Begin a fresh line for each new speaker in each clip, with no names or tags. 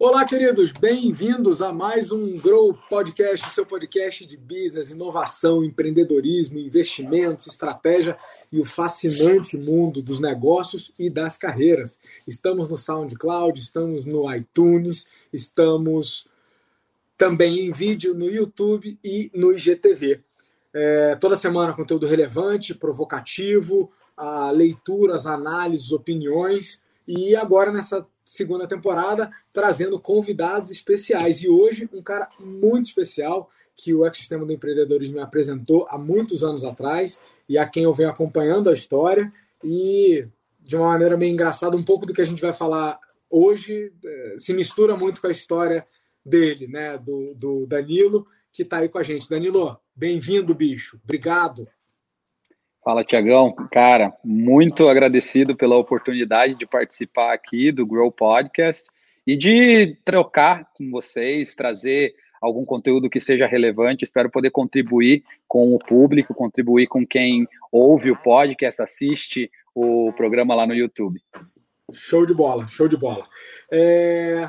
Olá, queridos, bem-vindos a mais um Grow Podcast, seu podcast de business, inovação, empreendedorismo, investimentos, estratégia e o fascinante mundo dos negócios e das carreiras. Estamos no SoundCloud, estamos no iTunes, estamos também em vídeo no YouTube e no IGTV. É, toda semana conteúdo relevante, provocativo, leituras, análises, opiniões e agora nessa segunda temporada, trazendo convidados especiais. E hoje, um cara muito especial que o ecossistema do empreendedorismo me apresentou há muitos anos atrás e a quem eu venho acompanhando a história. E de uma maneira meio engraçada, um pouco do que a gente vai falar hoje eh, se mistura muito com a história dele, né? Do, do Danilo, que está aí com a gente. Danilo, bem-vindo, bicho. Obrigado.
Fala, Tiagão. Cara, muito agradecido pela oportunidade de participar aqui do Grow Podcast e de trocar com vocês, trazer algum conteúdo que seja relevante. Espero poder contribuir com o público, contribuir com quem ouve o podcast, assiste o programa lá no YouTube.
Show de bola, show de bola. É...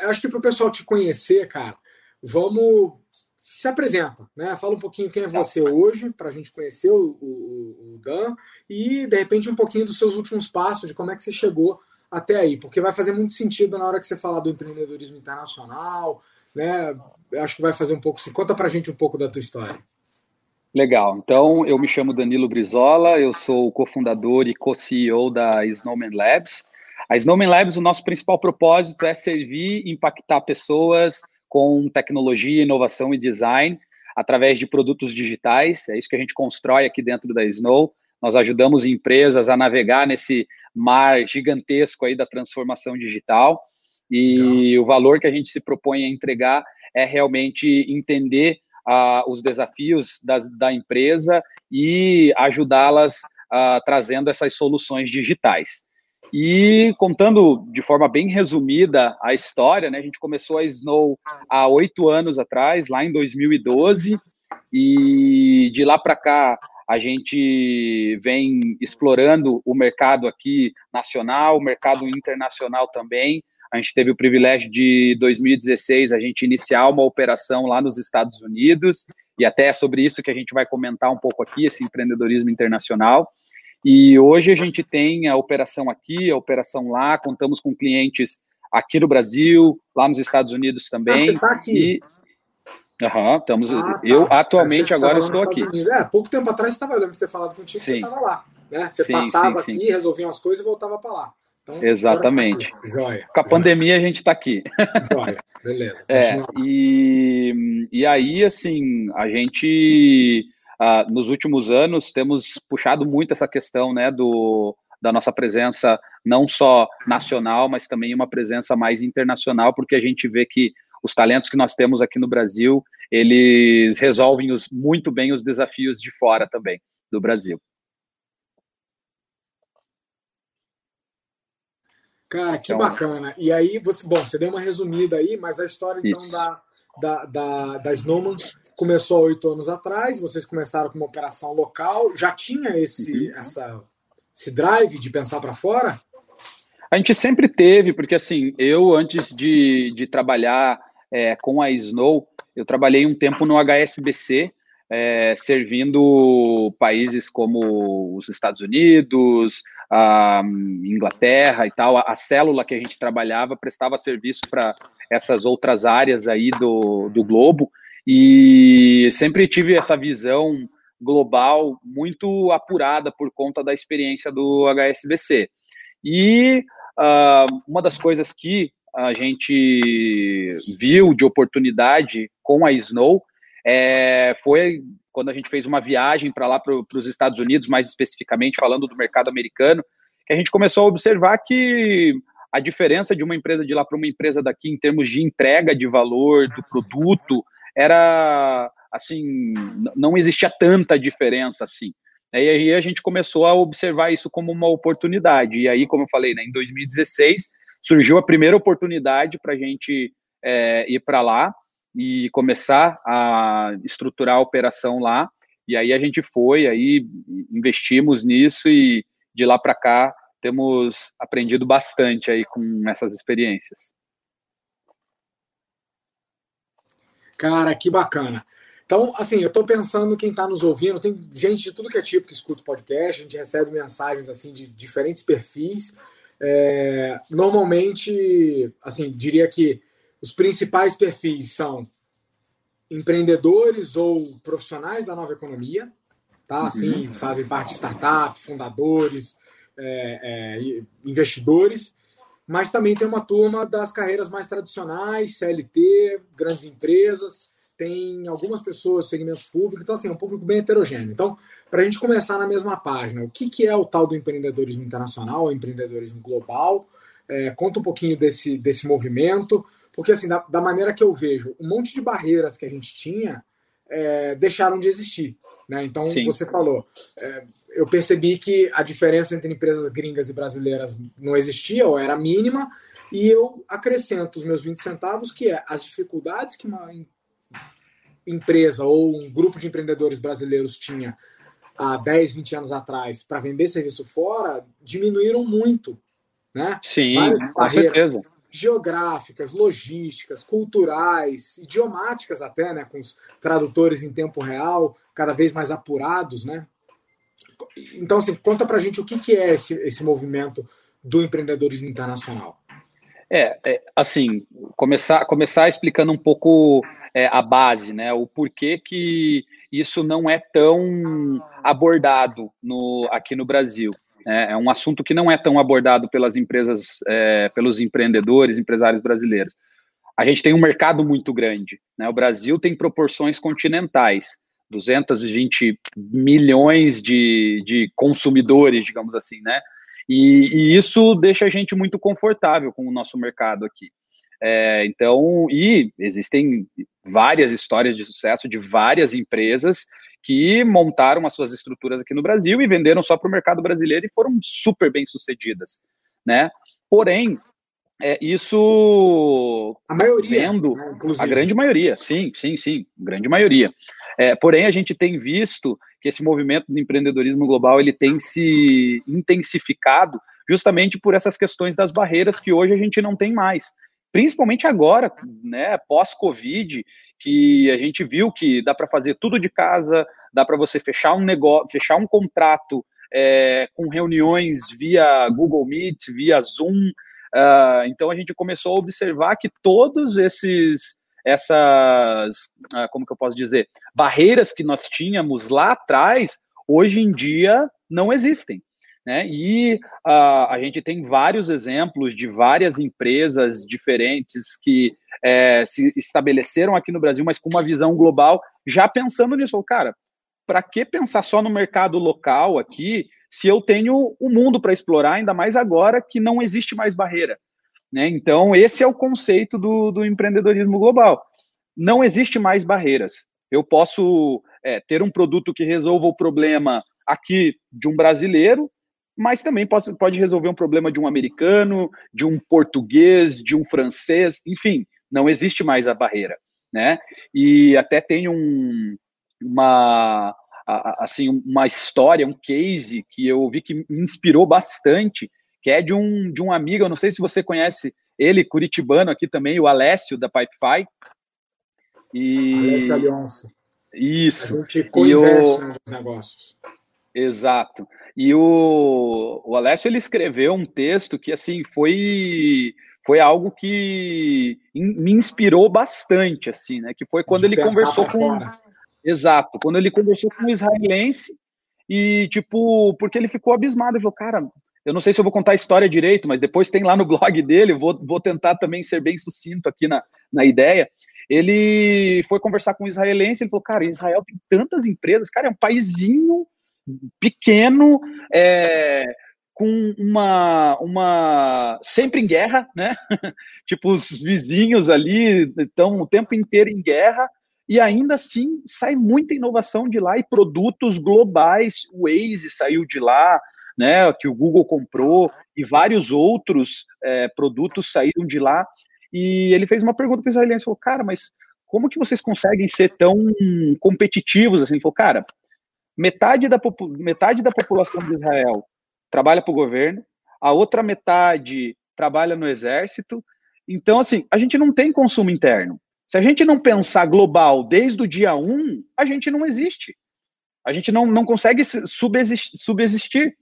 Acho que para o pessoal te conhecer, cara, vamos se apresenta, né? Fala um pouquinho quem é tá. você hoje, para a gente conhecer o, o, o, Dan, e de repente um pouquinho dos seus últimos passos, de como é que você chegou até aí, porque vai fazer muito sentido na hora que você falar do empreendedorismo internacional, né? Acho que vai fazer um pouco. Conta para a gente um pouco da tua história.
Legal. Então, eu me chamo Danilo Brizola, eu sou o cofundador e co-CEO da Snowman Labs. A Snowman Labs, o nosso principal propósito é servir, impactar pessoas com tecnologia, inovação e design através de produtos digitais. É isso que a gente constrói aqui dentro da Snow. Nós ajudamos empresas a navegar nesse mar gigantesco aí da transformação digital. E Legal. o valor que a gente se propõe a entregar é realmente entender uh, os desafios das, da empresa e ajudá-las uh, trazendo essas soluções digitais. E contando de forma bem resumida a história, né, a gente começou a Snow há oito anos atrás, lá em 2012, e de lá para cá a gente vem explorando o mercado aqui nacional, o mercado internacional também. A gente teve o privilégio de 2016 a gente iniciar uma operação lá nos Estados Unidos, e até é sobre isso que a gente vai comentar um pouco aqui, esse empreendedorismo internacional. E hoje a gente tem a operação aqui, a operação lá, contamos com clientes aqui no Brasil, lá nos Estados Unidos também. Ah, você
está aqui?
E... Uhum, estamos, ah, tá. Eu atualmente agora estou aqui.
É, pouco tempo atrás estava, lembro de ter falado contigo sim. você estava lá. Né? Você sim, passava sim, aqui, resolvia umas coisas e voltava para lá.
Então, Exatamente. Tá Joia. Com a pandemia a gente está aqui. Joia, beleza. É, e, e aí, assim, a gente Uh, nos últimos anos temos puxado muito essa questão né, do, da nossa presença não só nacional, mas também uma presença mais internacional, porque a gente vê que os talentos que nós temos aqui no Brasil, eles resolvem os, muito bem os desafios de fora também, do Brasil.
Cara, que então, bacana. E aí, você, bom, você deu uma resumida aí, mas a história então da, da, da, da Snowman começou há oito anos atrás, vocês começaram com uma operação local, já tinha esse, uhum. essa, esse drive de pensar para fora?
A gente sempre teve, porque assim, eu antes de, de trabalhar é, com a Snow, eu trabalhei um tempo no HSBC, é, servindo países como os Estados Unidos, a Inglaterra e tal. A, a, célula que a gente trabalhava prestava serviço para essas outras áreas aí do, do globo. E sempre tive essa visão global muito apurada por conta da experiência do HSBC. E uh, uma das coisas que a gente viu de oportunidade com a Snow é, foi quando a gente fez uma viagem para lá para os Estados Unidos, mais especificamente falando do mercado americano, que a gente começou a observar que a diferença de uma empresa de lá para uma empresa daqui em termos de entrega de valor do produto era assim, não existia tanta diferença assim. E aí a gente começou a observar isso como uma oportunidade. E aí, como eu falei, né, em 2016 surgiu a primeira oportunidade para a gente é, ir para lá e começar a estruturar a operação lá. E aí a gente foi, aí investimos nisso e de lá para cá temos aprendido bastante aí com essas experiências.
Cara, que bacana. Então, assim, eu estou pensando quem está nos ouvindo, tem gente de tudo que é tipo que escuta o podcast, a gente recebe mensagens assim de diferentes perfis. É, normalmente, assim, diria que os principais perfis são empreendedores ou profissionais da nova economia, tá? Assim, uhum. fazem parte de startup, fundadores, é, é, investidores, mas também tem uma turma das carreiras mais tradicionais, CLT, grandes empresas, tem algumas pessoas, segmentos públicos, então assim, é um público bem heterogêneo. Então, para a gente começar na mesma página, o que, que é o tal do empreendedorismo internacional, empreendedorismo global? É, conta um pouquinho desse, desse movimento, porque assim, da, da, maneira que eu vejo, um monte de barreiras que a gente tinha é, deixaram de existir. Né? Então, Sim. você falou, é, eu percebi que a diferença entre empresas gringas e brasileiras não existia, ou era mínima, e eu acrescento os meus 20 centavos, que é as dificuldades que uma empresa ou um grupo de empreendedores brasileiros tinha há 10, 20 anos atrás para vender serviço fora, diminuíram muito. Né?
Sim, com certeza
geográficas, logísticas, culturais, idiomáticas até, né, com os tradutores em tempo real, cada vez mais apurados, né? Então, assim, conta pra gente o que, que é esse, esse movimento do empreendedorismo internacional.
É, é assim, começar, começar explicando um pouco é, a base, né, o porquê que isso não é tão abordado no, aqui no Brasil. É, é um assunto que não é tão abordado pelas empresas, é, pelos empreendedores, empresários brasileiros. A gente tem um mercado muito grande. Né? O Brasil tem proporções continentais. 220 milhões de, de consumidores, digamos assim, né? E, e, isso deixa a gente muito confortável com o nosso mercado aqui. É, então, e existem várias histórias de sucesso de várias empresas que montaram as suas estruturas aqui no Brasil e venderam só para o mercado brasileiro e foram super bem sucedidas, né? Porém, é, isso
a maioria,
vendo né, a grande maioria, sim, sim, sim, grande maioria. É, porém, a gente tem visto que esse movimento do empreendedorismo global ele tem se intensificado justamente por essas questões das barreiras que hoje a gente não tem mais principalmente agora, né, pós-Covid, que a gente viu que dá para fazer tudo de casa, dá para você fechar um negócio, fechar um contrato é, com reuniões via Google Meet, via Zoom. Uh, então a gente começou a observar que todos esses essas, uh, como que eu posso dizer, barreiras que nós tínhamos lá atrás, hoje em dia não existem. Né? E uh, a gente tem vários exemplos de várias empresas diferentes que é, se estabeleceram aqui no Brasil, mas com uma visão global, já pensando nisso. Cara, para que pensar só no mercado local aqui, se eu tenho o mundo para explorar, ainda mais agora que não existe mais barreira? Né? Então, esse é o conceito do, do empreendedorismo global. Não existe mais barreiras. Eu posso é, ter um produto que resolva o problema aqui de um brasileiro, mas também pode, pode resolver um problema de um americano, de um português, de um francês, enfim, não existe mais a barreira, né? E até tem um, uma, assim, uma história, um case que eu vi que me inspirou bastante, que é de um, de um amigo, eu não sei se você conhece ele, curitibano aqui também, o Alessio, da Pipefy.
E... Alessio Alonso.
Isso.
A gente co-investe nos negócios.
Exato. E o, o Alessio ele escreveu um texto que assim foi foi algo que in, me inspirou bastante assim, né? Que foi quando De ele conversou com fora. Exato, quando ele conversou com um israelense e tipo, porque ele ficou abismado, ele falou, cara, eu não sei se eu vou contar a história direito, mas depois tem lá no blog dele, vou, vou tentar também ser bem sucinto aqui na, na ideia. Ele foi conversar com um israelense, ele falou, cara, Israel tem tantas empresas, cara, é um paísinho pequeno, é, com uma, uma sempre em guerra, né? tipo, os vizinhos ali estão o tempo inteiro em guerra, e ainda assim sai muita inovação de lá e produtos globais. O Waze saiu de lá, né? Que o Google comprou, e vários outros é, produtos saíram de lá. E ele fez uma pergunta para o israelense, falou, cara, mas como que vocês conseguem ser tão competitivos assim? Ele falou, cara, metade da, metade da população de Israel trabalha para o governo, a outra metade trabalha no exército. Então, assim, a gente não tem consumo interno. Se a gente não pensar global desde o dia 1, a gente não existe. A gente não, não consegue subsistir. subsistir.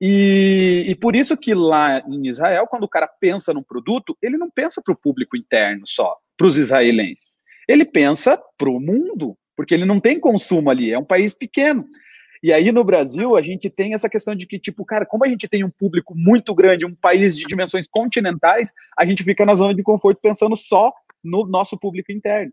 E, e por isso que lá em Israel, quando o cara pensa num produto, ele não pensa para o público interno só, para os israelenses. Ele pensa para o mundo, porque ele não tem consumo ali, é um país pequeno. E aí no Brasil a gente tem essa questão de que, tipo, cara, como a gente tem um público muito grande, um país de dimensões continentais, a gente fica na zona de conforto pensando só no nosso público interno.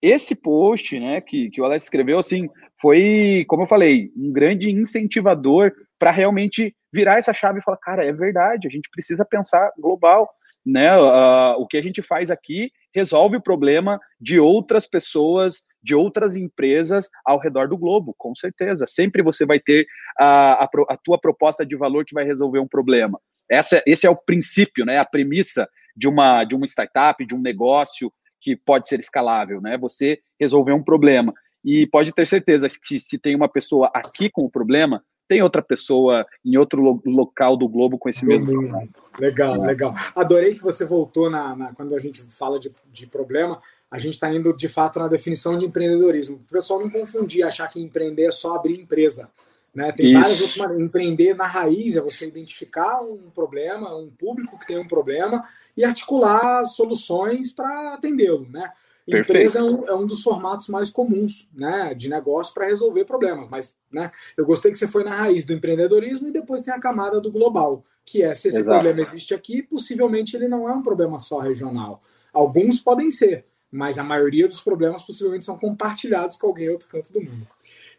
Esse post, né, que, que o Alex escreveu, assim, foi, como eu falei, um grande incentivador para realmente virar essa chave e falar, cara, é verdade, a gente precisa pensar global, né? Uh, o que a gente faz aqui resolve o problema de outras pessoas, de outras empresas ao redor do globo, com certeza. Sempre você vai ter a, a, a tua proposta de valor que vai resolver um problema. Essa, esse é o princípio, né? A premissa de uma, de uma startup, de um negócio que pode ser escalável, né? Você resolver um problema. E pode ter certeza que se tem uma pessoa aqui com o problema, tem outra pessoa em outro lo local do globo com esse mesmo problema.
Legal, é. legal. Adorei que você voltou na, na quando a gente fala de, de problema, a gente está indo de fato na definição de empreendedorismo. O pessoal não confundir, achar que empreender é só abrir empresa. Né? Tem Isso. várias outras maneiras. Empreender na raiz é você identificar um problema, um público que tem um problema e articular soluções para atendê-lo. Né? Empresa é um, é um, dos formatos mais comuns né, de negócio para resolver problemas. Mas né, eu gostei que você foi na raiz do empreendedorismo e depois tem a camada do global, que é se esse Exato. problema existe aqui, possivelmente ele não é um problema só regional. Alguns podem ser, mas a maioria dos problemas possivelmente são compartilhados com alguém em outro canto do mundo.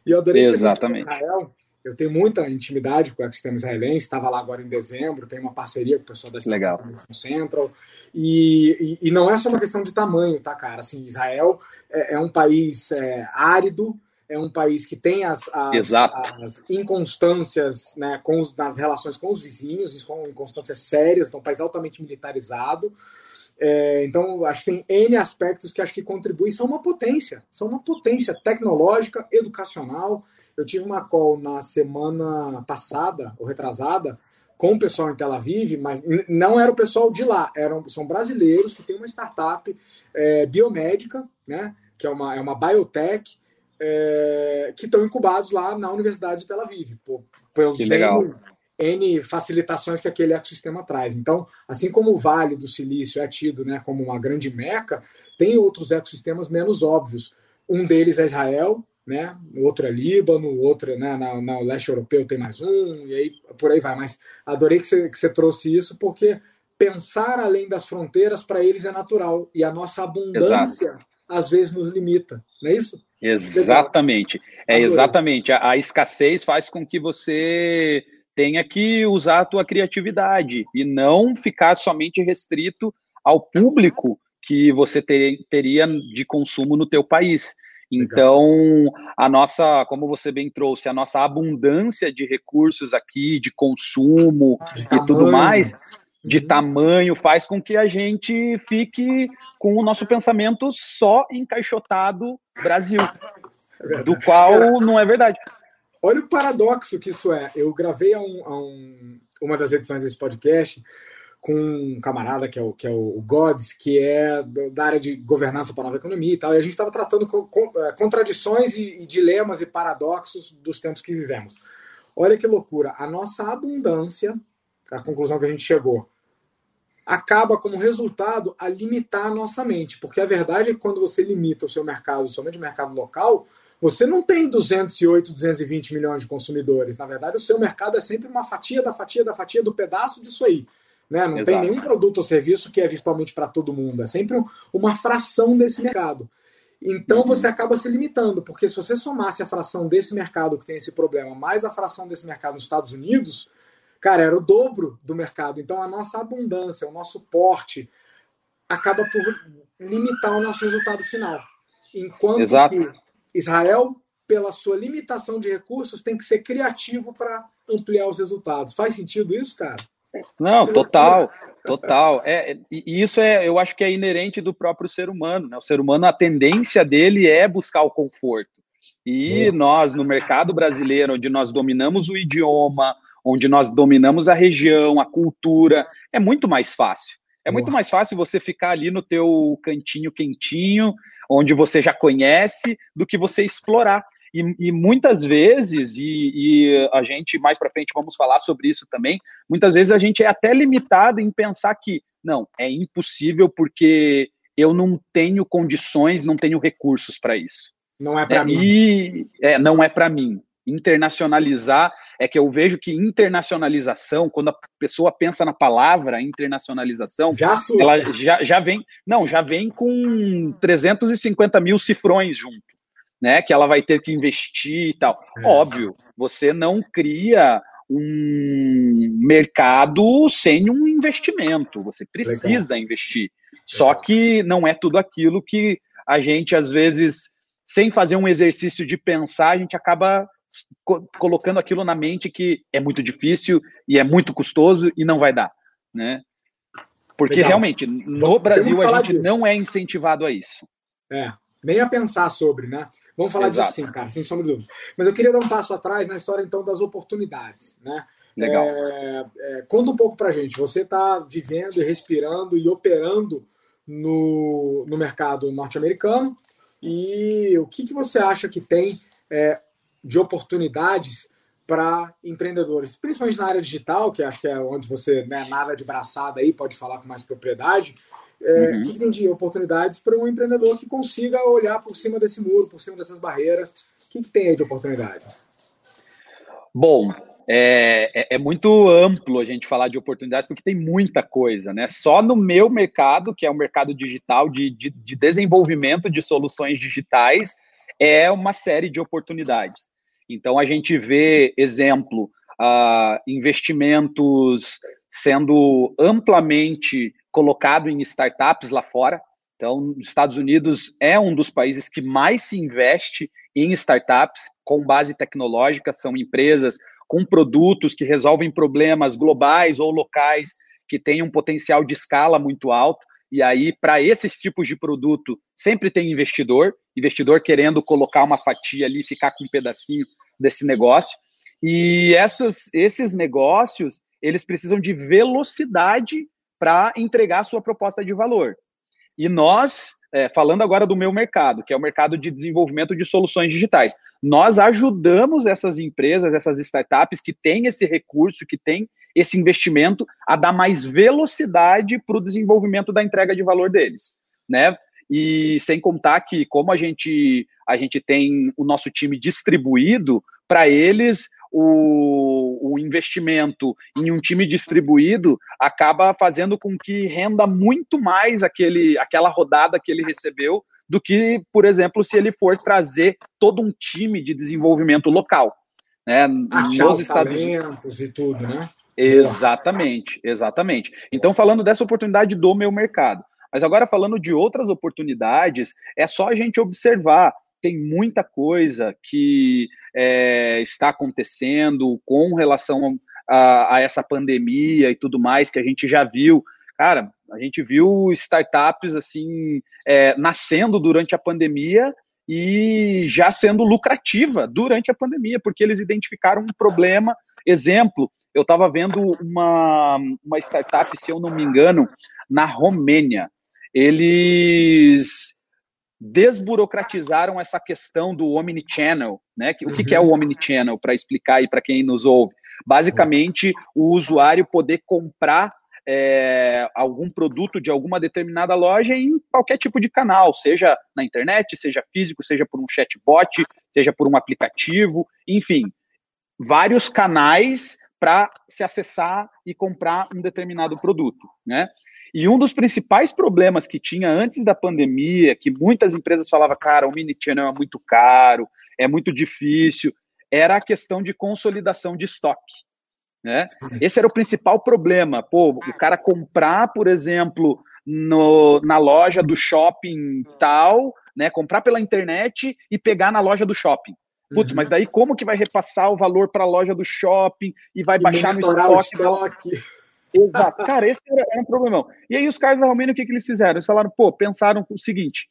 E eu adorei
Exatamente.
Israel, eu tenho muita intimidade com o ecossistema israelense, estava lá agora em dezembro, tenho uma parceria com o pessoal da
Legal.
Central. E, e, e, não é só uma questão de tamanho, tá, cara? Assim, Israel é, é um país é, árido, é um país que tem as, as, as inconstâncias né, com os, nas relações com os vizinhos, com inconstâncias sérias, então, um país altamente militarizado. É, então, acho que tem N aspectos que acho que contribuem, são uma potência, são uma potência tecnológica, educacional, eu tive uma call na semana passada, ou retrasada, com o pessoal em Tel Aviv, mas não era o pessoal de lá, eram, são brasileiros que têm uma startup é, biomédica, né, que é uma, é uma biotech, é, que estão incubados lá na Universidade de Tel Aviv, por, pelos N, facilitações que aquele ecossistema traz. Então, assim como o Vale do Silício é tido né, como uma grande meca, tem outros ecossistemas menos óbvios. Um deles é Israel, né? O outro é Líbano, outro né, na, na leste europeu tem mais um, e aí por aí vai. Mas adorei que você, que você trouxe isso, porque pensar além das fronteiras para eles é natural, e a nossa abundância Exato. às vezes nos limita, não é isso?
Exatamente. É exatamente. A, a escassez faz com que você tenha que usar a tua criatividade e não ficar somente restrito ao público que você ter, teria de consumo no teu país. Então, a nossa, como você bem trouxe, a nossa abundância de recursos aqui, de consumo de e tamanho. tudo mais, de uhum. tamanho, faz com que a gente fique com o nosso pensamento só encaixotado Brasil, é do qual não é verdade.
Olha o paradoxo que isso é. Eu gravei a, um, a um, uma das edições desse podcast com um camarada que é o, que é o Gods, que é da área de governança para a nova economia e tal, e a gente estava tratando com, com, é, contradições e, e, dilemas e paradoxos dos tempos que vivemos. Olha que loucura, a nossa abundância, a conclusão que a gente chegou, acaba como resultado a limitar a nossa mente, porque a verdade é que quando você limita o seu mercado somente mercado local, você não tem 208, 220 milhões de consumidores. Na verdade, o seu mercado é sempre uma fatia da fatia da fatia do pedaço disso aí. Né? Não Exato. tem nenhum produto ou serviço que é virtualmente para todo mundo. É sempre uma fração desse mercado. Então uhum. você acaba se limitando, porque se você somasse a fração desse mercado que tem esse problema, mais a fração desse mercado nos Estados Unidos, cara, era o dobro do mercado. Então a nossa abundância, o nosso porte, acaba por limitar o nosso resultado final. Enquanto Exato. que Israel, pela sua limitação de recursos, tem que ser criativo para ampliar os resultados. Faz sentido isso, cara?
Não, total, total. É, e isso é, eu acho que é inerente do próprio ser humano. Né? O ser humano, a tendência dele é buscar o conforto. E nós, no mercado brasileiro, onde nós dominamos o idioma, onde nós dominamos a região, a cultura, é muito mais fácil. É muito mais fácil você ficar ali no teu cantinho quentinho, onde você já conhece, do que você explorar. E, e muitas vezes, e, e, a gente mais para frente vamos falar sobre isso também, muitas vezes a gente é até limitado em pensar que não, é impossível porque eu não tenho condições, não tenho recursos para isso.
Não é para
é,
mim.
E, é, não é para mim. Internacionalizar é que eu vejo que internacionalização, quando a pessoa pensa na palavra internacionalização,
já
ela já, já vem, não, já vem com 350 mil cifrões junto, né? Que ela vai ter que investir e tal. É. Óbvio, você não cria um mercado sem um investimento. Você precisa Legal. investir. Legal. Só que não é tudo aquilo que a gente, às vezes, sem fazer um exercício de pensar, a gente acaba co colocando aquilo na mente que é muito difícil e é muito custoso e não vai dar, né? Porque Legal. realmente, no Brasil, a gente disso. não é incentivado a isso.
É, nem a pensar sobre, né? Vamos falar Exato. disso sim, cara, sem sombra de dúvida. Mas eu queria dar um passo atrás na história, então, das oportunidades, né?
Legal.
É, é, conta um pouco pra gente. Você está vivendo e respirando e operando no, no mercado norte-americano e o que, que você acha que tem é, de oportunidades para empreendedores, principalmente na área digital, que acho que é onde você, né, nada de braçada aí, pode falar com mais propriedade, é, uhum. que tem de oportunidades para um empreendedor que consiga olhar por cima desse muro, por cima dessas barreiras? O que, que tem aí de oportunidade?
Bom, é, é, é, muito amplo a gente falar de oportunidades, porque tem muita coisa, né? Só no meu mercado, que é o mercado digital de, de, de desenvolvimento de soluções digitais, é uma série de oportunidades. Então, a gente vê, exemplo, uh, investimentos sendo amplamente colocado em startups lá fora. Então, os Estados Unidos é um dos países que mais se investe em startups com base tecnológica, são empresas com produtos que resolvem problemas globais ou locais que têm um potencial de escala muito alto. E aí, para esses tipos de produto, sempre tem investidor, investidor querendo colocar uma fatia ali, ficar com um pedacinho desse negócio. E essas, esses negócios, eles precisam de velocidade para entregar a sua proposta de valor. E nós, é, falando agora do meu mercado, que é o mercado de desenvolvimento de soluções digitais, nós ajudamos essas empresas, essas startups que têm esse recurso, que têm esse investimento, a dar mais velocidade para o desenvolvimento da entrega de valor deles, né? E sem contar que, como a gente, a gente tem o nosso time distribuído, para eles o, o investimento em um time distribuído acaba fazendo com que renda muito mais aquele, aquela rodada que ele recebeu do que, por exemplo, se ele for trazer todo um time de desenvolvimento local. Né,
Achar nos Estados Unidos e tudo, né?
Exatamente, exatamente. Então, falando dessa oportunidade do meu mercado. Mas agora, falando de outras oportunidades, é só a gente observar tem muita coisa que é, está acontecendo com relação a, a, essa pandemia e tudo mais que a gente já viu. Cara, a gente viu startups assim é, nascendo durante a pandemia e já sendo lucrativa durante a pandemia, porque eles identificaram um problema. Exemplo, eu estava vendo uma, uma startup, se eu não me engano, na Romênia. Eles desburocratizaram essa questão do omnichannel, né? O que, que é o uhum. omnichannel, para explicar aí para quem nos ouve? Basicamente, o usuário poder comprar é, algum produto de alguma determinada loja em qualquer tipo de canal, seja na internet, seja físico, seja por um chatbot, seja por um aplicativo, enfim, vários canais para se acessar e comprar um determinado produto, né? E um dos principais problemas que tinha antes da pandemia, que muitas empresas falavam, cara, o mini channel é muito caro, é muito difícil, era a questão de consolidação de estoque. Né? Esse era o principal problema. Pô, o cara comprar, por exemplo, no, na loja do shopping tal, né? Comprar pela internet e pegar na loja do shopping. Putz, uhum. mas daí como que vai repassar o valor para a loja do shopping e vai e baixar no estoque? estoque. Exato. Cara, esse era, era, um problemão. E aí os caras da Romênia, o que, que eles fizeram? Eles falaram, pô, pensaram o seguinte,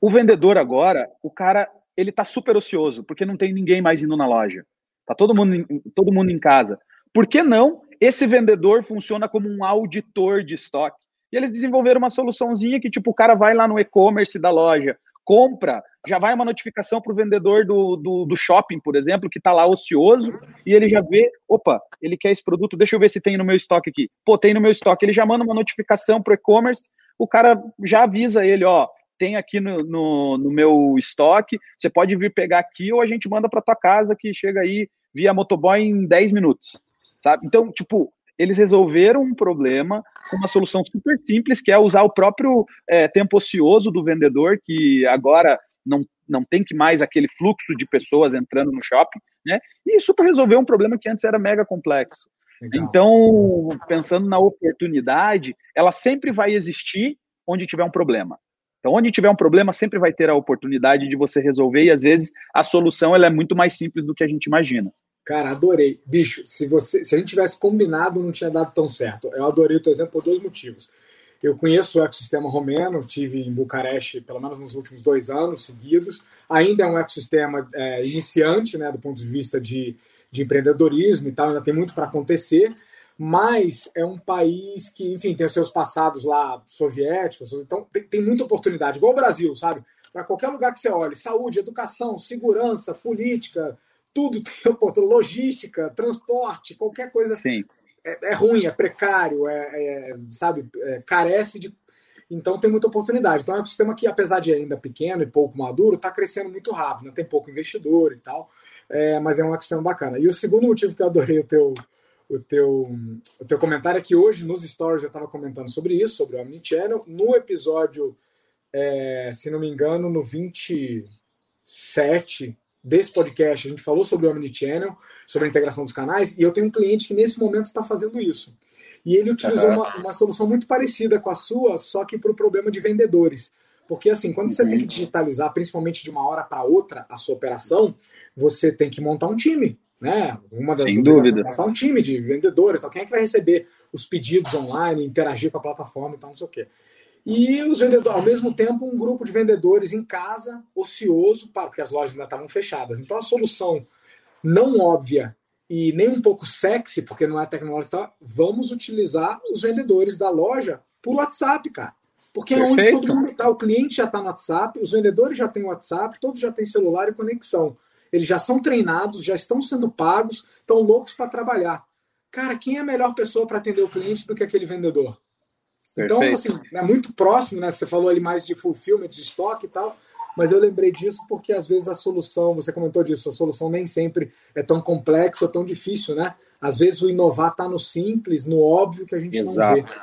o vendedor agora, o cara, ele está super ocioso, porque não tem ninguém mais indo na loja. Tá todo mundo, todo mundo em casa. Por que não? Esse vendedor funciona como um auditor de estoque. E eles desenvolveram uma soluçãozinha que, tipo, o cara vai lá no e-commerce da loja, compra, já vai uma notificação para o vendedor do, do, do, shopping, por exemplo, que está lá ocioso, e ele já vê, opa, ele quer esse produto, deixa eu ver se tem no meu estoque aqui. Pô, tem no meu estoque. Ele já manda uma notificação para o e-commerce, o cara já avisa ele, ó, tem aqui no, no, no, meu estoque, você pode vir pegar aqui ou a gente manda para tua casa que chega aí via motoboy em 10 minutos, sabe? Então, tipo, eles resolveram um problema com uma solução super simples, que é usar o próprio é, tempo ocioso do vendedor, que agora não, não tem que mais aquele fluxo de pessoas entrando no shopping, né? E super resolveu um problema que antes era mega complexo. Legal. Então, pensando na oportunidade, ela sempre vai existir onde tiver um problema. Então, onde tiver um problema, sempre vai ter a oportunidade de você resolver, e às vezes a solução ela é muito mais simples do que a gente imagina.
Cara, adorei. Bicho, se, você, se a gente tivesse combinado, não tinha dado tão certo. Eu adorei o teu exemplo por dois motivos. Eu conheço o ecossistema romeno, tive em Bucareste pelo menos nos últimos dois anos seguidos. Ainda é um ecossistema é, iniciante, né, do ponto de vista de, de empreendedorismo e tal, ainda tem muito para acontecer, mas é um país que, enfim, tem os seus passados lá soviéticos, então tem, tem muita oportunidade, igual o Brasil, sabe? Para qualquer lugar que você olhe, saúde, educação, segurança, política, tudo tem oportunidade, logística, transporte, qualquer coisa.
Sim.
É, é ruim, é precário, é, é sabe, é, carece de. Então tem muita oportunidade. Então é um sistema que, apesar de ainda pequeno e pouco maduro, está crescendo muito rápido, né? tem pouco investidor e tal, é, mas é um ecossistema bacana. E o segundo motivo que eu adorei o teu, o teu, o teu comentário é que hoje nos stories eu estava comentando sobre isso, sobre o Omnichannel. No episódio, é, se não me engano, no 27 desse podcast, a gente falou sobre o Omnichannel, sobre a integração dos canais, e eu tenho um cliente que nesse momento está fazendo isso. E ele utilizou uhum. uma, uma, solução muito parecida com a sua, só que para o problema de vendedores. Porque, assim, quando uhum. você tem que uhum. digitalizar, principalmente de uma hora para outra, a sua operação, você tem que montar um time. Né?
Uma das Sem dúvida.
montar um time de vendedores. Então, quem é que vai receber os pedidos online, interagir com a plataforma e tal, não sei o quê. E os vendedores, ao mesmo tempo, um grupo de vendedores em casa, ocioso, porque as lojas ainda estavam fechadas. Então a solução não óbvia e nem um pouco sexy, porque não é tecnológica, tá? vamos utilizar os vendedores da loja por WhatsApp, cara. Porque é onde todo mundo está. O cliente já está no WhatsApp, os vendedores já têm WhatsApp, todos já têm celular e conexão. Eles já são treinados, já estão sendo pagos, estão loucos para trabalhar. Cara, quem é a melhor pessoa para atender o cliente do que aquele vendedor? Então, assim, é muito próximo, né? Você falou ali mais de fulfillment, de estoque e tal, mas eu lembrei disso porque às vezes a solução, você comentou disso, a solução nem sempre é tão complexa ou tão difícil, né? Às vezes o inovar está no simples, no óbvio que a gente Exato. não vê.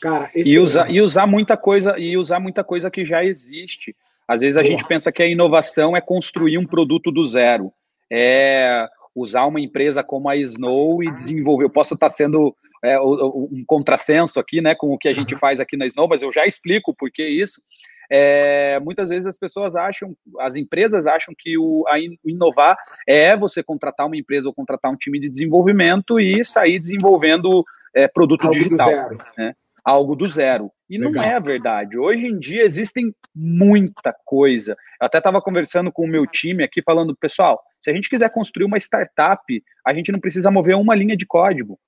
Cara, e usar, é... e usar muita coisa e usar muita coisa que já existe. Às vezes a Boa. gente pensa que a inovação é construir um produto do zero. É usar uma empresa como a Snow e desenvolver. Eu posso estar sendo é, um contrassenso aqui, né, com o que a gente faz aqui na Snow, mas eu já explico por que isso. É, muitas vezes as pessoas acham, as empresas acham que o inovar é você contratar uma empresa ou contratar um time de desenvolvimento e sair desenvolvendo é, produto Algo digital. Do zero. Né? Algo do zero. E Legal. não é a verdade. Hoje em dia existem muita coisa. Eu até estava conversando com o meu time aqui, falando, pessoal, se a gente quiser construir uma startup, a gente não precisa mover uma linha de código.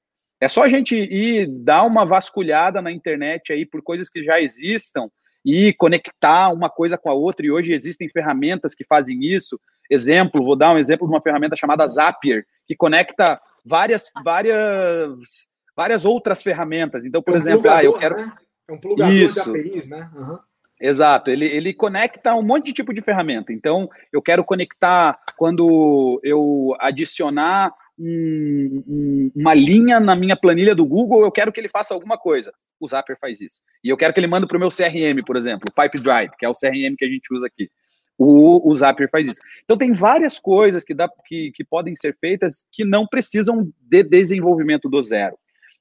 É só a gente ir dar uma vasculhada na internet aí por coisas que já existam e conectar uma coisa com a outra. E hoje existem ferramentas que fazem isso. Exemplo, vou dar um exemplo de uma ferramenta chamada Zapier, que conecta várias, várias, várias outras ferramentas. Então, por é um exemplo, ah, eu quero. Né?
É um plugador isso. de APIs, né? Uhum.
Exato, ele, ele conecta um monte de tipo de ferramenta. Então, eu quero conectar quando eu adicionar um, um, uma linha na minha planilha do Google, eu quero que ele faça alguma coisa. O Zapier faz isso. E eu quero que ele mande para o meu CRM, por exemplo, o Pipedrive, que é o CRM que a gente usa aqui. O, o Zapier faz isso. Então tem várias coisas que, dá, que, que podem ser feitas que não precisam de desenvolvimento do zero.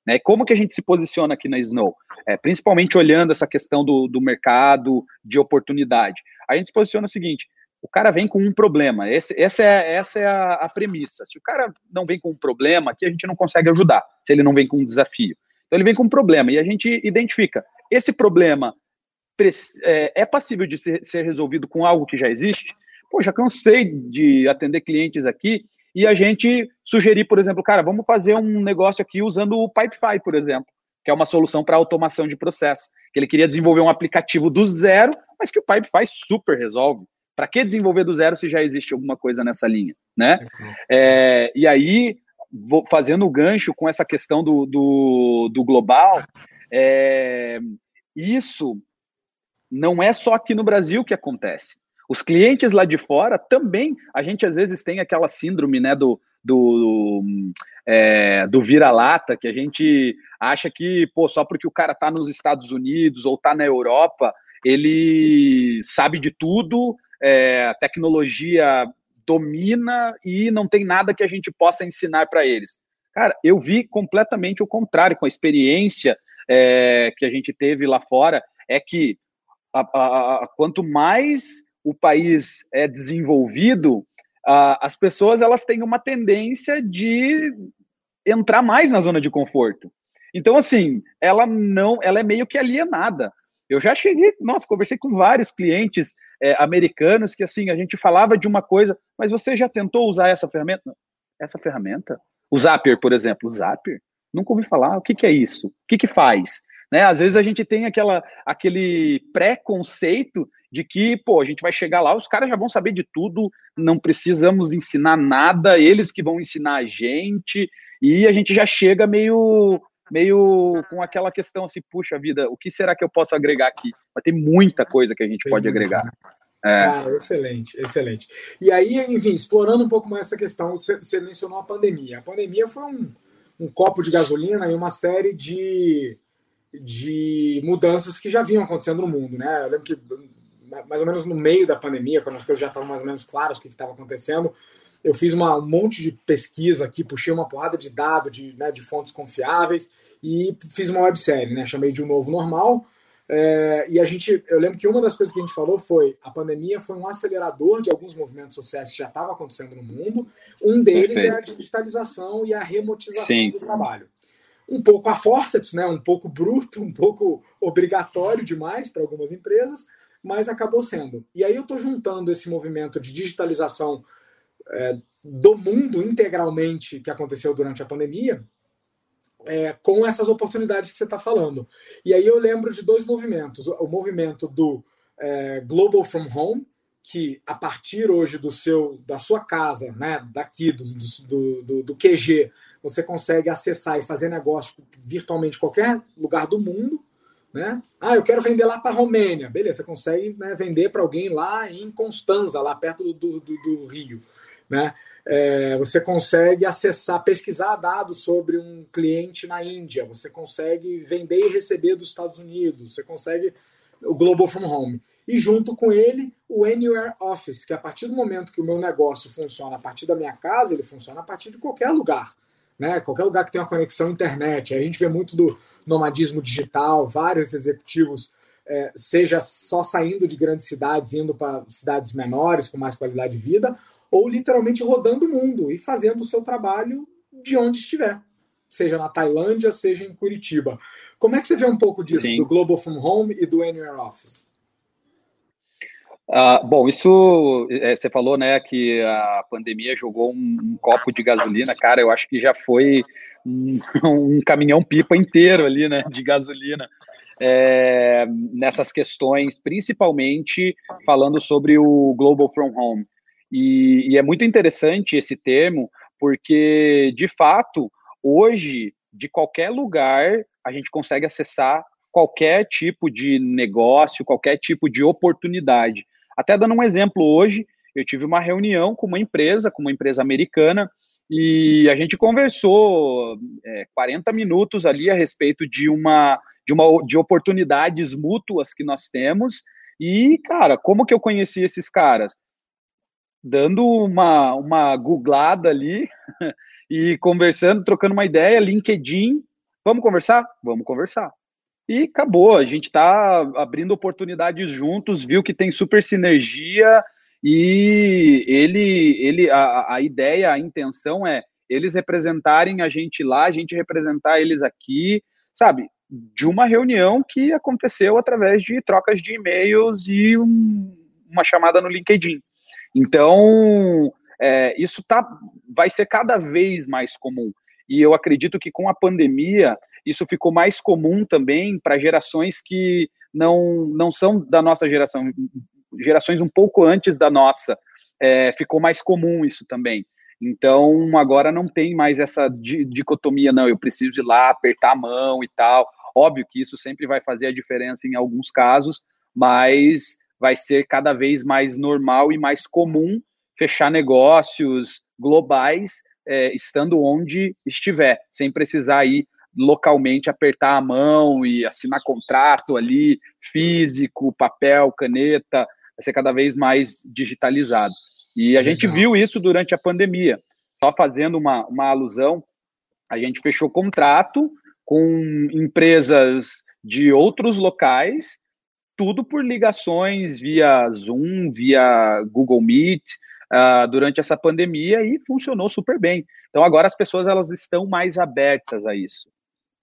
Né? Como que a gente se posiciona aqui na Snow? É, principalmente olhando essa questão do, do mercado de oportunidade. A gente se posiciona o seguinte: o cara vem com um problema. Esse, essa é, essa é a, a, premissa. Se o cara não vem com um problema, aqui a gente não consegue ajudar, se ele não vem com um desafio. Então ele vem com um problema e a gente identifica. Esse problema é, é passível de ser, ser resolvido com algo que já existe? pô, já cansei de atender clientes aqui, e a gente sugerir, por exemplo, cara, vamos fazer um negócio aqui usando o Pipefy, por exemplo, que é uma solução para automação de processo. Que ele queria desenvolver um aplicativo do zero, mas que o Pipefy super resolve. Para que desenvolver do zero se já existe alguma coisa nessa linha, né? É, e aí, vou fazendo o gancho com essa questão do, do, do global, é, isso não é só aqui no Brasil que acontece. Os clientes lá de fora também, a gente às vezes tem aquela síndrome né, do, do, é, do vira-lata, que a gente acha que, pô, só porque o cara tá nos Estados Unidos ou tá na Europa, ele sabe de tudo, é, a tecnologia domina e não tem nada que a gente possa ensinar para eles. Cara, eu vi completamente o contrário, com a experiência é, que a gente teve lá fora, é que a, a, a, quanto mais o país é desenvolvido, as pessoas elas têm uma tendência de entrar mais na zona de conforto. Então, assim, ela não, ela é meio que alienada. Eu já cheguei, nossa, conversei com vários clientes é, americanos que, assim, a gente falava de uma coisa, mas você já tentou usar essa ferramenta? Essa ferramenta? O Zapier, por exemplo, o Zapier? Nunca ouvi falar. O que, que é isso? O que, que faz? Né? Às vezes a gente tem aquela, aquele preconceito de que, pô, a gente vai chegar lá, os caras já vão saber de tudo, não precisamos ensinar nada, eles que vão ensinar a gente, e a gente já chega meio meio com aquela questão assim, puxa vida, o que será que eu posso agregar aqui? Mas tem muita coisa que a gente tem pode agregar.
É. Ah, excelente, excelente. E aí, enfim, explorando um pouco mais essa questão, você mencionou a pandemia. A pandemia foi um, um copo de gasolina e uma série de, de mudanças que já vinham acontecendo no mundo, né? Eu lembro que mais ou menos no meio da pandemia, quando as coisas já estavam mais ou menos claras o que estava acontecendo, eu fiz uma, um monte de pesquisa aqui, puxei uma porrada de dados de, né, de fontes confiáveis e fiz uma websérie, né? Chamei de um novo normal. É, e a gente, eu lembro que uma das coisas que a gente falou foi a pandemia foi um acelerador de alguns movimentos sociais que já estavam acontecendo no mundo. Um deles Perfeito. é a digitalização e a remotização Sim. do trabalho. Um pouco a forceps, né? Um pouco bruto, um pouco obrigatório demais para algumas empresas, mas acabou sendo. E aí eu estou juntando esse movimento de digitalização é, do mundo integralmente que aconteceu durante a pandemia é, com essas oportunidades que você está falando. E aí eu lembro de dois movimentos. O movimento do é, Global from Home, que a partir hoje do seu da sua casa, né, daqui do, do, do, do QG, você consegue acessar e fazer negócio virtualmente em qualquer lugar do mundo. Né? Ah, eu quero vender lá para a Romênia. Beleza, você consegue né, vender para alguém lá em Constanza, lá perto do, do, do Rio. Né? É, você consegue acessar, pesquisar dados sobre um cliente na Índia, você consegue vender e receber dos Estados Unidos, você consegue o Global from Home. E junto com ele, o Anywhere Office, que a partir do momento que o meu negócio funciona a partir da minha casa, ele funciona a partir de qualquer lugar. Né? Qualquer lugar que tenha uma conexão à internet. A gente vê muito do, nomadismo digital, vários executivos, é, seja só saindo de grandes cidades, indo para cidades menores, com mais qualidade de vida, ou literalmente rodando o mundo e fazendo o seu trabalho de onde estiver, seja na Tailândia, seja em Curitiba. Como é que você vê um pouco disso, Sim. do Global from Home e do Anywhere Office?
Uh, bom, isso é, você falou, né, que a pandemia jogou um, um, copo de gasolina, cara. Eu acho que já foi um, um caminhão pipa inteiro ali, né, de gasolina é, nessas questões, principalmente falando sobre o Global From Home. E, e é muito interessante esse termo, porque de fato hoje de qualquer lugar a gente consegue acessar qualquer tipo de negócio, qualquer tipo de oportunidade. Até dando um exemplo, hoje eu tive uma reunião com uma empresa, com uma empresa americana, e a gente conversou é, 40 minutos ali a respeito de uma, de uma de oportunidades mútuas que nós temos. E, cara, como que eu conheci esses caras? Dando uma, uma googlada ali e conversando, trocando uma ideia, LinkedIn. Vamos conversar? Vamos conversar. E acabou, a gente está abrindo oportunidades juntos, viu que tem super sinergia e ele, ele a, a ideia, a intenção é eles representarem a gente lá, a gente representar eles aqui, sabe? De uma reunião que aconteceu através de trocas de e-mails e um, uma chamada no LinkedIn. Então, é, isso tá, vai ser cada vez mais comum. E eu acredito que com a pandemia, isso ficou mais comum também para gerações que não, não são da nossa geração, gerações um pouco antes da nossa. É, ficou mais comum isso também. Então, agora não tem mais essa dicotomia, não, eu preciso ir lá, apertar a mão e tal. Óbvio que isso sempre vai fazer a diferença em alguns casos, mas vai ser cada vez mais normal e mais comum fechar negócios globais é, estando onde estiver, sem precisar ir localmente apertar a mão e assinar contrato ali, físico, papel, caneta, vai ser cada vez mais digitalizado. E a gente viu isso durante a pandemia. Só fazendo uma, uma alusão, a gente fechou contrato com empresas de outros locais, tudo por ligações via Zoom, via Google Meet, uh, durante essa pandemia e funcionou super bem. Então agora as pessoas elas estão mais abertas a isso.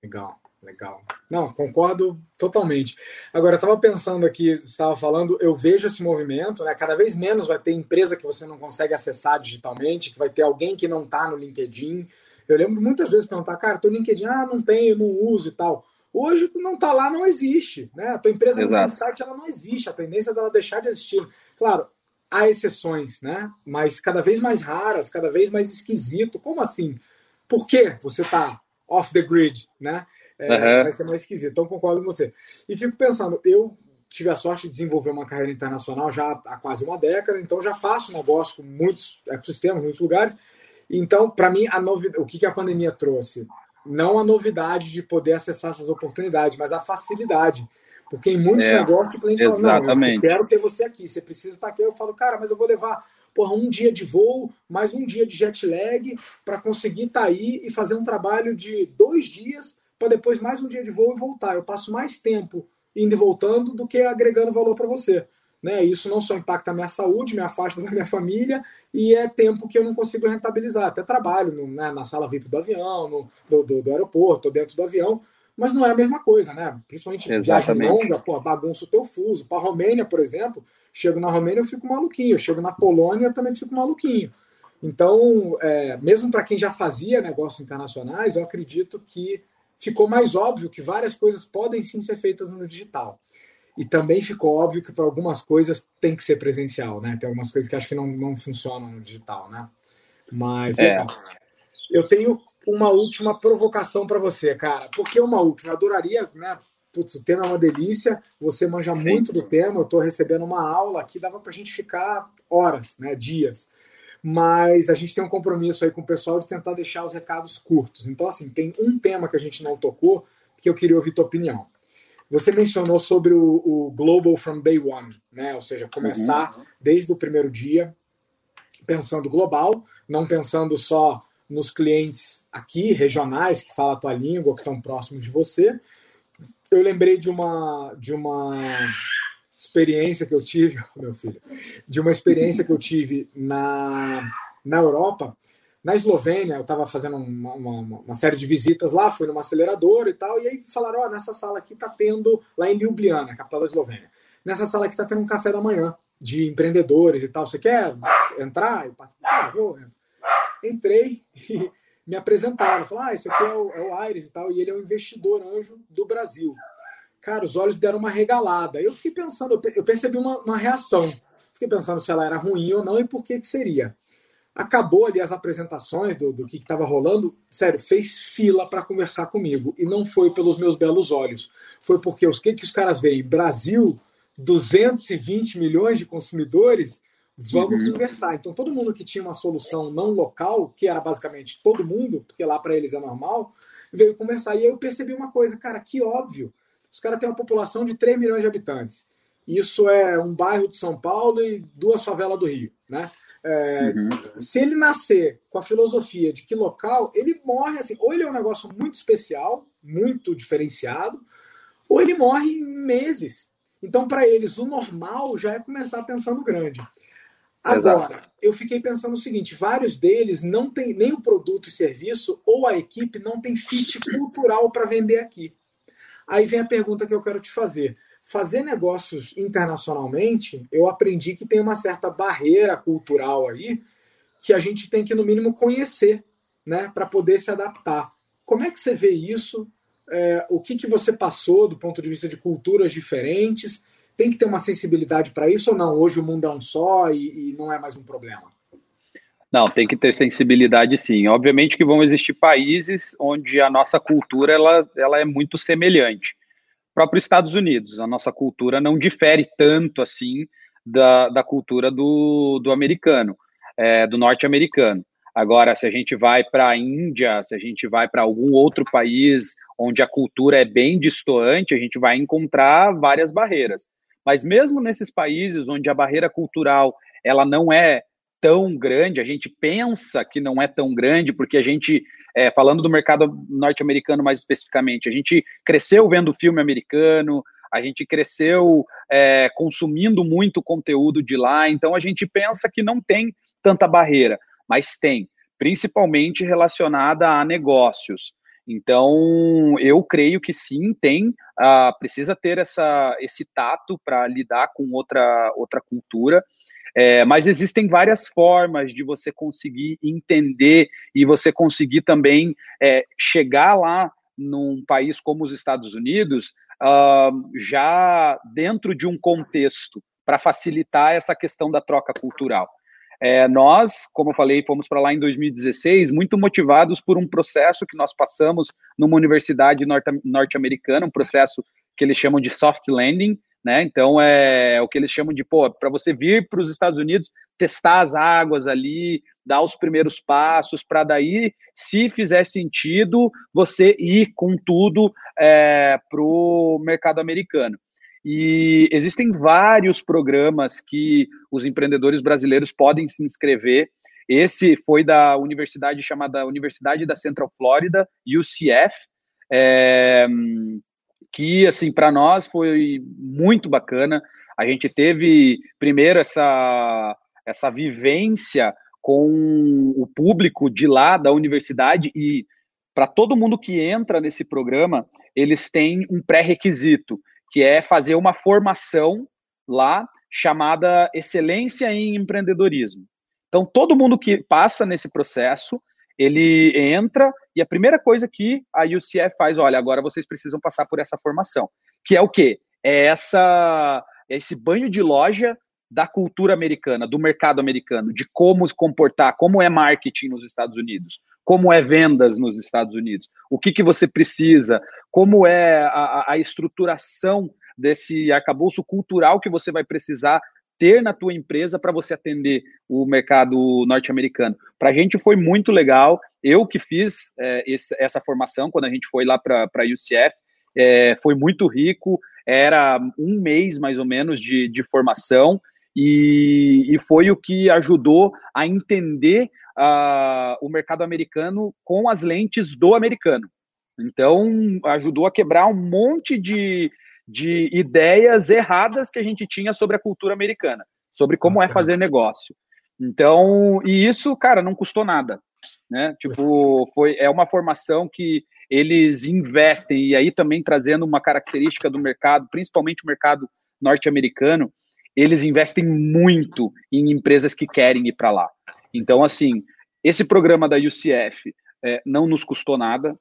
Legal. Legal. Não, concordo totalmente. Agora, eu estava pensando aqui, estava falando, eu vejo esse movimento, né? Cada vez menos vai ter empresa que você não consegue acessar digitalmente, que vai ter alguém que não está no LinkedIn. Eu lembro muitas vezes perguntar, cara, teu LinkedIn, ah, não tenho, não uso e tal. Hoje, não está lá, não existe. Né? A tua empresa Exato. no site ela não existe. A tendência dela deixar de existir. Claro, há exceções, né? Mas cada vez mais raras, cada vez mais esquisito. Como assim? Por que você está off the grid, né? É, uhum. Vai ser mais esquisito. Então, concordo com você. E fico pensando, eu tive a sorte de desenvolver uma carreira internacional já há quase uma década, então já faço negócio com muitos ecossistemas, muitos lugares. Então, para mim, a novidade, o que, que a pandemia trouxe? Não a novidade de poder acessar essas oportunidades, mas a facilidade. Porque em muitos é, negócios o cliente exatamente. fala, não, eu quero ter você aqui, você precisa estar aqui. Eu falo, cara, mas eu vou levar porra, um dia de voo, mais um dia de jet lag, para conseguir estar tá aí e fazer um trabalho de dois dias para depois mais um dia de voo e voltar. Eu passo mais tempo indo e voltando do que agregando valor para você. Né? Isso não só impacta a minha saúde, me afasta da minha família e é tempo que eu não consigo rentabilizar. Até trabalho no, né, na sala VIP do avião, no, do, do, do aeroporto, dentro do avião, mas não é a mesma coisa, né? Principalmente Exatamente. viagem longa, pô, bagunça o teu fuso. Para a Romênia, por exemplo, chego na Romênia eu fico maluquinho, eu chego na Polônia eu também fico maluquinho. Então, é, mesmo para quem já fazia negócios internacionais, eu acredito que ficou mais óbvio que várias coisas podem sim ser feitas no digital. E também ficou óbvio que para algumas coisas tem que ser presencial, né? Tem algumas coisas que acho que não, não funcionam no digital, né? Mas é. eu tenho uma última provocação para você, cara. Por que uma última? Eu adoraria, né? Putz, o tema é uma delícia, você manja sim. muito do tema, eu estou recebendo uma aula aqui, dava para a gente ficar horas, né? Dias mas a gente tem um compromisso aí com o pessoal de tentar deixar os recados curtos. Então, assim, tem um tema que a gente não tocou que eu queria ouvir tua opinião. Você mencionou sobre o, o Global from Day One, né? Ou seja, começar uhum. desde o primeiro dia pensando global, não pensando só nos clientes aqui, regionais, que falam a tua língua, que estão próximos de você. Eu lembrei de uma, de uma experiência que eu tive, meu filho, de uma experiência que eu tive na, na Europa, na Eslovênia, eu estava fazendo uma, uma, uma, série de visitas lá, fui numa aceleradora e tal, e aí falaram, ó, oh, nessa sala aqui tá tendo, lá em Ljubljana, capital da Eslovênia, nessa sala aqui tá tendo um café da manhã de empreendedores e tal, você quer entrar? Eu ah, vou. Entrei e me apresentaram, falaram, ah, esse aqui é o, é o Aires e tal, e ele é um investidor anjo do Brasil cara, os olhos deram uma regalada. Eu fiquei pensando, eu percebi uma, uma reação. Fiquei pensando se ela era ruim ou não e por que que seria. Acabou ali as apresentações do, do que estava rolando, sério, fez fila para conversar comigo. E não foi pelos meus belos olhos. Foi porque os que, que os caras veem? Brasil, 220 milhões de consumidores, vamos uhum. conversar. Então, todo mundo que tinha uma solução não local, que era basicamente todo mundo, porque lá para eles é normal, veio conversar. E aí eu percebi uma coisa, cara, que óbvio os caras têm uma população de 3 milhões de habitantes. Isso é um bairro de São Paulo e duas favelas do Rio, né? É, uhum. Se ele nascer com a filosofia de que local, ele morre assim, ou ele é um negócio muito especial, muito diferenciado, ou ele morre em meses. Então, para eles, o normal já é começar pensando grande. Agora, Exato. eu fiquei pensando o seguinte: vários deles não tem nem o produto e serviço, ou a equipe não tem fit cultural para vender aqui. Aí vem a pergunta que eu quero te fazer. Fazer negócios internacionalmente, eu aprendi que tem uma certa barreira cultural aí que a gente tem que, no mínimo, conhecer, né, para poder se adaptar. Como é que você vê isso? É, o que, que você passou do ponto de vista de culturas diferentes? Tem que ter uma sensibilidade para isso ou não? Hoje o mundo é um só e, e não é mais um problema?
Não, tem que ter sensibilidade sim. Obviamente que vão existir países onde a nossa cultura ela, ela é muito semelhante. O próprio Estados Unidos, a nossa cultura não difere tanto assim da, da cultura do, do americano, é, do norte-americano. Agora, se a gente vai para a Índia, se a gente vai para algum outro país onde a cultura é bem distoante, a gente vai encontrar várias barreiras. Mas mesmo nesses países onde a barreira cultural ela não é tão grande, a gente pensa que não é tão grande, porque a gente, é, falando do mercado norte-americano mais especificamente, a gente cresceu vendo filme americano, a gente cresceu é, consumindo muito conteúdo de lá, então a gente pensa que não tem tanta barreira, mas tem, principalmente relacionada a negócios. Então, eu creio que sim, tem, uh, precisa ter essa, esse tato para lidar com outra, outra cultura. É, mas existem várias formas de você conseguir entender e você conseguir também é, chegar lá num país como os Estados Unidos, uh, já dentro de um contexto para facilitar essa questão da troca cultural. É, nós, como eu falei, fomos para lá em 2016, muito motivados por um processo que nós passamos numa universidade norte-americana, um processo que eles chamam de soft landing, né? Então é o que eles chamam de, pô, para você vir para os Estados Unidos, testar as águas ali, dar os primeiros passos, para daí, se fizer sentido, você ir com tudo é, para o mercado americano. E existem vários programas que os empreendedores brasileiros podem se inscrever. Esse foi da universidade chamada Universidade da Central Florida, UCF. É, que assim para nós foi muito bacana. A gente teve primeiro essa essa vivência com o público de lá da universidade e para todo mundo que entra nesse programa, eles têm um pré-requisito, que é fazer uma formação lá chamada Excelência em Empreendedorismo. Então, todo mundo que passa nesse processo, ele entra e a primeira coisa que a UCF faz, olha, agora vocês precisam passar por essa formação, que é o quê? É essa é esse banho de loja da cultura americana, do mercado americano, de como se comportar, como é marketing nos Estados Unidos, como é vendas nos Estados Unidos, o que, que você precisa, como é a, a estruturação desse arcabouço cultural que você vai precisar ter na tua empresa para você atender o mercado norte-americano. Para a gente foi muito legal. Eu que fiz é, esse, essa formação quando a gente foi lá para a UCF, é, foi muito rico. Era um mês mais ou menos de, de formação e, e foi o que ajudou a entender uh, o mercado americano com as lentes do americano. Então, ajudou a quebrar um monte de, de ideias erradas que a gente tinha sobre a cultura americana, sobre como é fazer negócio. Então, e isso, cara, não custou nada, né? Tipo, foi é uma formação que eles investem e aí também trazendo uma característica do mercado, principalmente o mercado norte-americano, eles investem muito em empresas que querem ir para lá. Então, assim, esse programa da UCF é, não nos custou nada,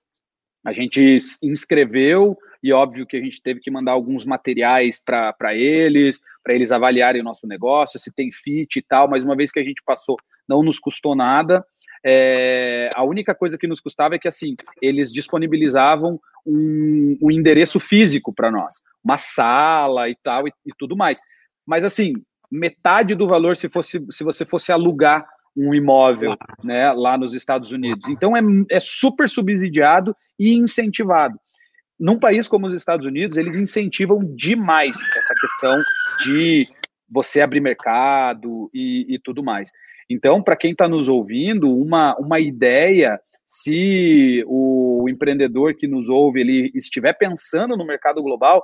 a gente inscreveu e óbvio que a gente teve que mandar alguns materiais para eles, para eles avaliarem o nosso negócio, se tem fit e tal, mas uma vez que a gente passou, não nos custou nada. É, a única coisa que nos custava é que assim eles disponibilizavam um, um endereço físico para nós, uma sala e tal e, e tudo mais. Mas assim, metade do valor se fosse se você fosse alugar um imóvel né, lá nos Estados Unidos. Então é, é super subsidiado e incentivado. Num país como os Estados Unidos, eles incentivam demais essa questão de você abrir mercado e, e tudo mais. Então, para quem está nos ouvindo, uma, uma ideia, se o empreendedor que nos ouve ele estiver pensando no mercado global,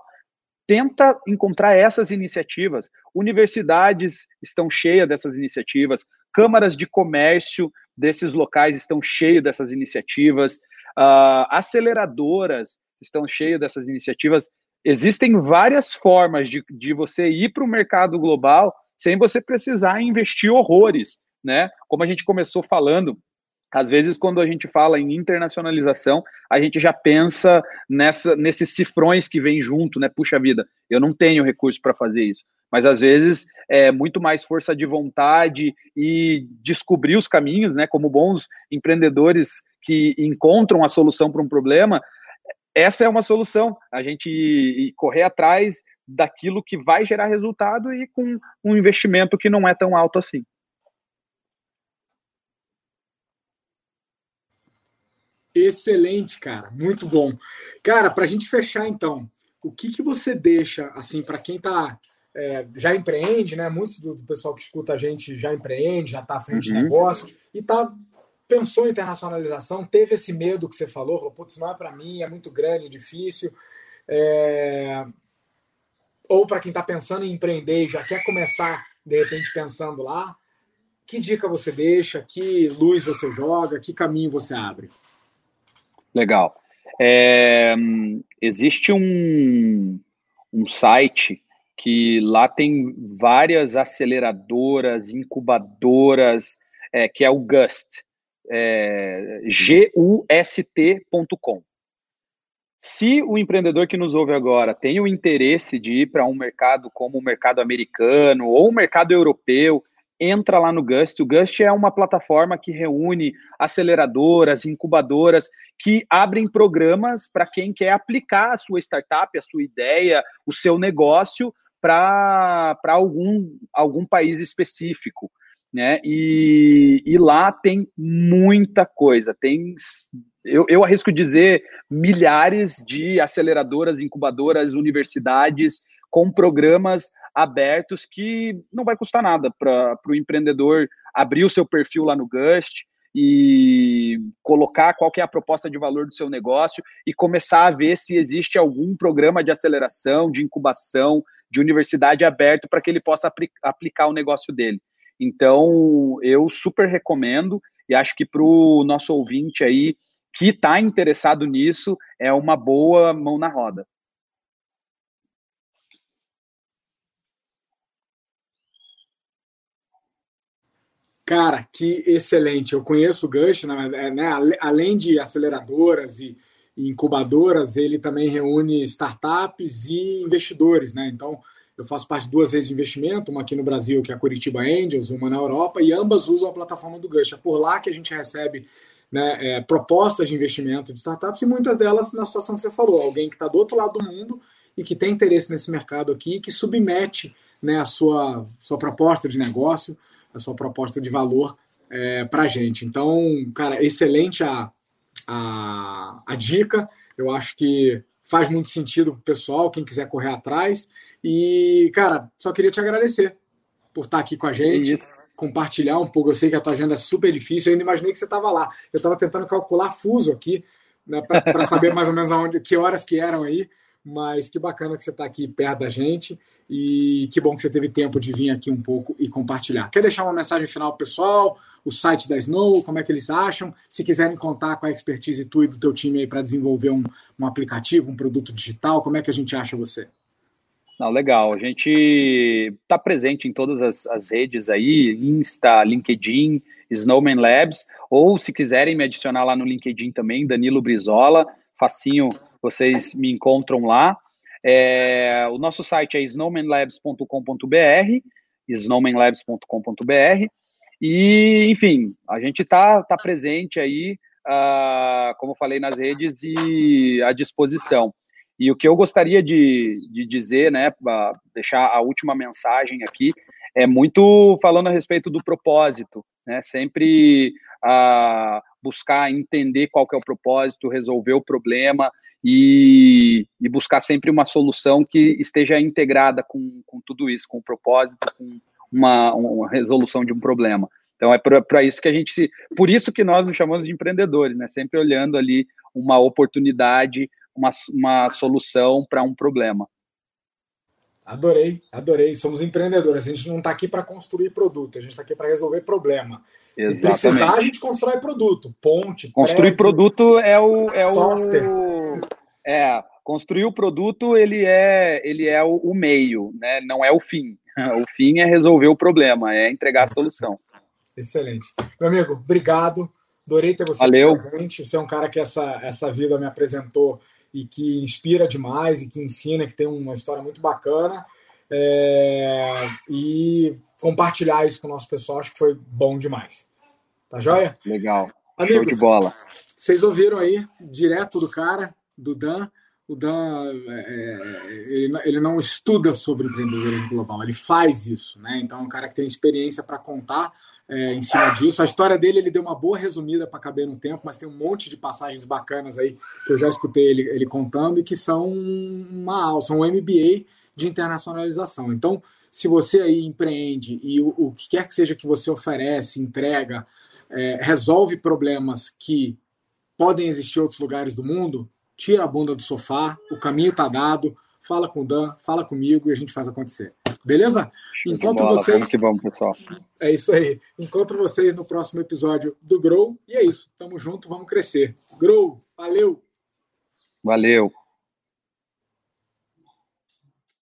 tenta encontrar essas iniciativas. Universidades estão cheias dessas iniciativas, câmaras de comércio desses locais estão cheias dessas iniciativas, uh, aceleradoras estão cheias dessas iniciativas. existem várias formas de, de você ir para o mercado global sem você precisar investir horrores, né? Como a gente começou falando, às vezes, quando a gente fala em internacionalização, a gente já pensa nessa, nesses cifrões que vêm junto, né? Puxa vida, eu não tenho recurso para fazer isso. Mas às vezes é muito mais força de vontade e descobrir os caminhos, né? Como bons empreendedores que encontram a solução para um problema, essa é uma solução. A gente correr atrás daquilo que vai gerar resultado e com um investimento que não é tão alto assim.
Excelente, cara, muito bom. Cara, para a gente fechar então, o que, que você deixa assim para quem tá é, já empreende, né? Muitos do, do, pessoal que escuta a gente já empreende, já está à frente uhum. de negócios e tá pensou em internacionalização, teve esse medo que você falou, falou, putz, não é para mim, é muito grande, difícil. É... Ou para quem está pensando em empreender e já quer começar, de repente, pensando lá, que dica você deixa, que luz você joga, que caminho você abre?
Legal. É, existe um, um site que lá tem várias aceleradoras, incubadoras, é, que é o GUST, é, gust.com. Se o empreendedor que nos ouve agora tem o interesse de ir para um mercado como o mercado americano ou o mercado europeu, entra lá no Gust. O Gust é uma plataforma que reúne aceleradoras, incubadoras, que abrem programas para quem quer aplicar a sua startup, a sua ideia, o seu negócio para algum, algum país específico né? E, e lá tem muita coisa, tem eu, eu, arrisco dizer milhares de aceleradoras, incubadoras, universidades com programas abertos que não vai custar nada para o empreendedor abrir o seu perfil lá no Gust e colocar qual é a proposta de valor do seu negócio e começar a ver se existe algum programa de aceleração, de incubação, de universidade aberto para que ele possa aplicar o negócio dele. Então, eu super recomendo e acho que para o nosso ouvinte aí que está interessado nisso, é uma boa mão na roda.
Cara, que excelente. Eu conheço o Gush, né, é, né, além de aceleradoras e incubadoras, ele também reúne startups e investidores, né? Então, eu faço parte de duas redes de investimento, uma aqui no Brasil, que é a Curitiba Angels, uma na Europa, e ambas usam a plataforma do Gush. É por lá que a gente recebe né, é, propostas de investimento de startups e muitas delas na situação que você falou, alguém que está do outro lado do mundo e que tem interesse nesse mercado aqui, que submete né, a sua, sua proposta de negócio, a sua proposta de valor é, para a gente. Então, cara, excelente a, a, a dica. Eu acho que faz muito sentido para o pessoal, quem quiser correr atrás. E, cara, só queria te agradecer por estar aqui com a gente, compartilhar um pouco. Eu sei que a tua agenda é super difícil, eu ainda imaginei que você estava lá. Eu estava tentando calcular fuso aqui, né, para saber mais ou menos aonde, que horas que eram aí, mas que bacana que você está aqui perto da gente e que bom que você teve tempo de vir aqui um pouco e compartilhar. Quer deixar uma mensagem final pessoal? O site da Snow, como é que eles acham? Se quiserem contar com a expertise tua e do teu time aí para desenvolver um, um aplicativo, um produto digital, como é que a gente acha você?
Não, legal. A gente está presente em todas as, as, redes aí, Insta, LinkedIn, Snowman Labs, ou se quiserem me adicionar lá no LinkedIn também, Danilo Brizola, facinho, vocês me encontram lá. É, o nosso site é snowmanlabs.com.br, snowmanlabs.com.br, e, enfim, a gente está tá presente aí, uh, como falei nas redes, e à disposição. E o que eu gostaria de, de dizer, né, deixar a última mensagem aqui, é muito falando a respeito do propósito, né, sempre uh, buscar entender qual que é o propósito, resolver o problema, e, e, buscar sempre uma solução que esteja integrada com, com tudo isso, com o propósito, com uma, uma resolução de um problema. Então é para isso que a gente se, por isso que nós nos chamamos de empreendedores, né? Sempre olhando ali uma oportunidade, uma, uma solução para um problema.
Adorei, adorei. Somos empreendedores. A gente não está aqui para construir produto, a gente está aqui para resolver problema. Exatamente. Se precisar, a gente constrói produto, ponte.
Construir prédio, produto é o, é software. o é construir o produto ele é ele é o, o, meio, né? Não é o fim. O fim é resolver o problema, é entregar a solução.
Excelente, meu amigo. Obrigado. Adorei ter você
Valeu.
presente. Você é um cara que essa essa vida me apresentou e que inspira demais e que ensina, que tem uma história muito bacana. É... E compartilhar isso com o nosso pessoal, acho que foi bom demais. Tá joia?
Legal. Amigos, Show de bola.
Vocês ouviram aí, direto do cara, do Dan. O Dan, é, ele, ele, não estuda sobre empreendedorismo global, ele faz isso, né? Então é um cara que tem experiência para contar é, em cima disso. A história dele, ele deu uma boa resumida para caber no tempo, mas tem um monte de passagens bacanas aí que eu já escutei ele, ele contando e que são uma aula, são um MBA de internacionalização. Então, se você aí empreende e o, o que quer que seja que você oferece, entrega, é, resolve problemas que podem existir em outros lugares do mundo, tira a bunda do sofá, o caminho está dado, fala com o Dan, fala comigo e a gente faz acontecer. Beleza?
Encontro bola, vocês. Vamos que vamos, pessoal.
É isso aí. Encontro vocês no próximo episódio do Grow. E é isso. Tamo junto, vamos crescer. Grow, valeu!
Valeu!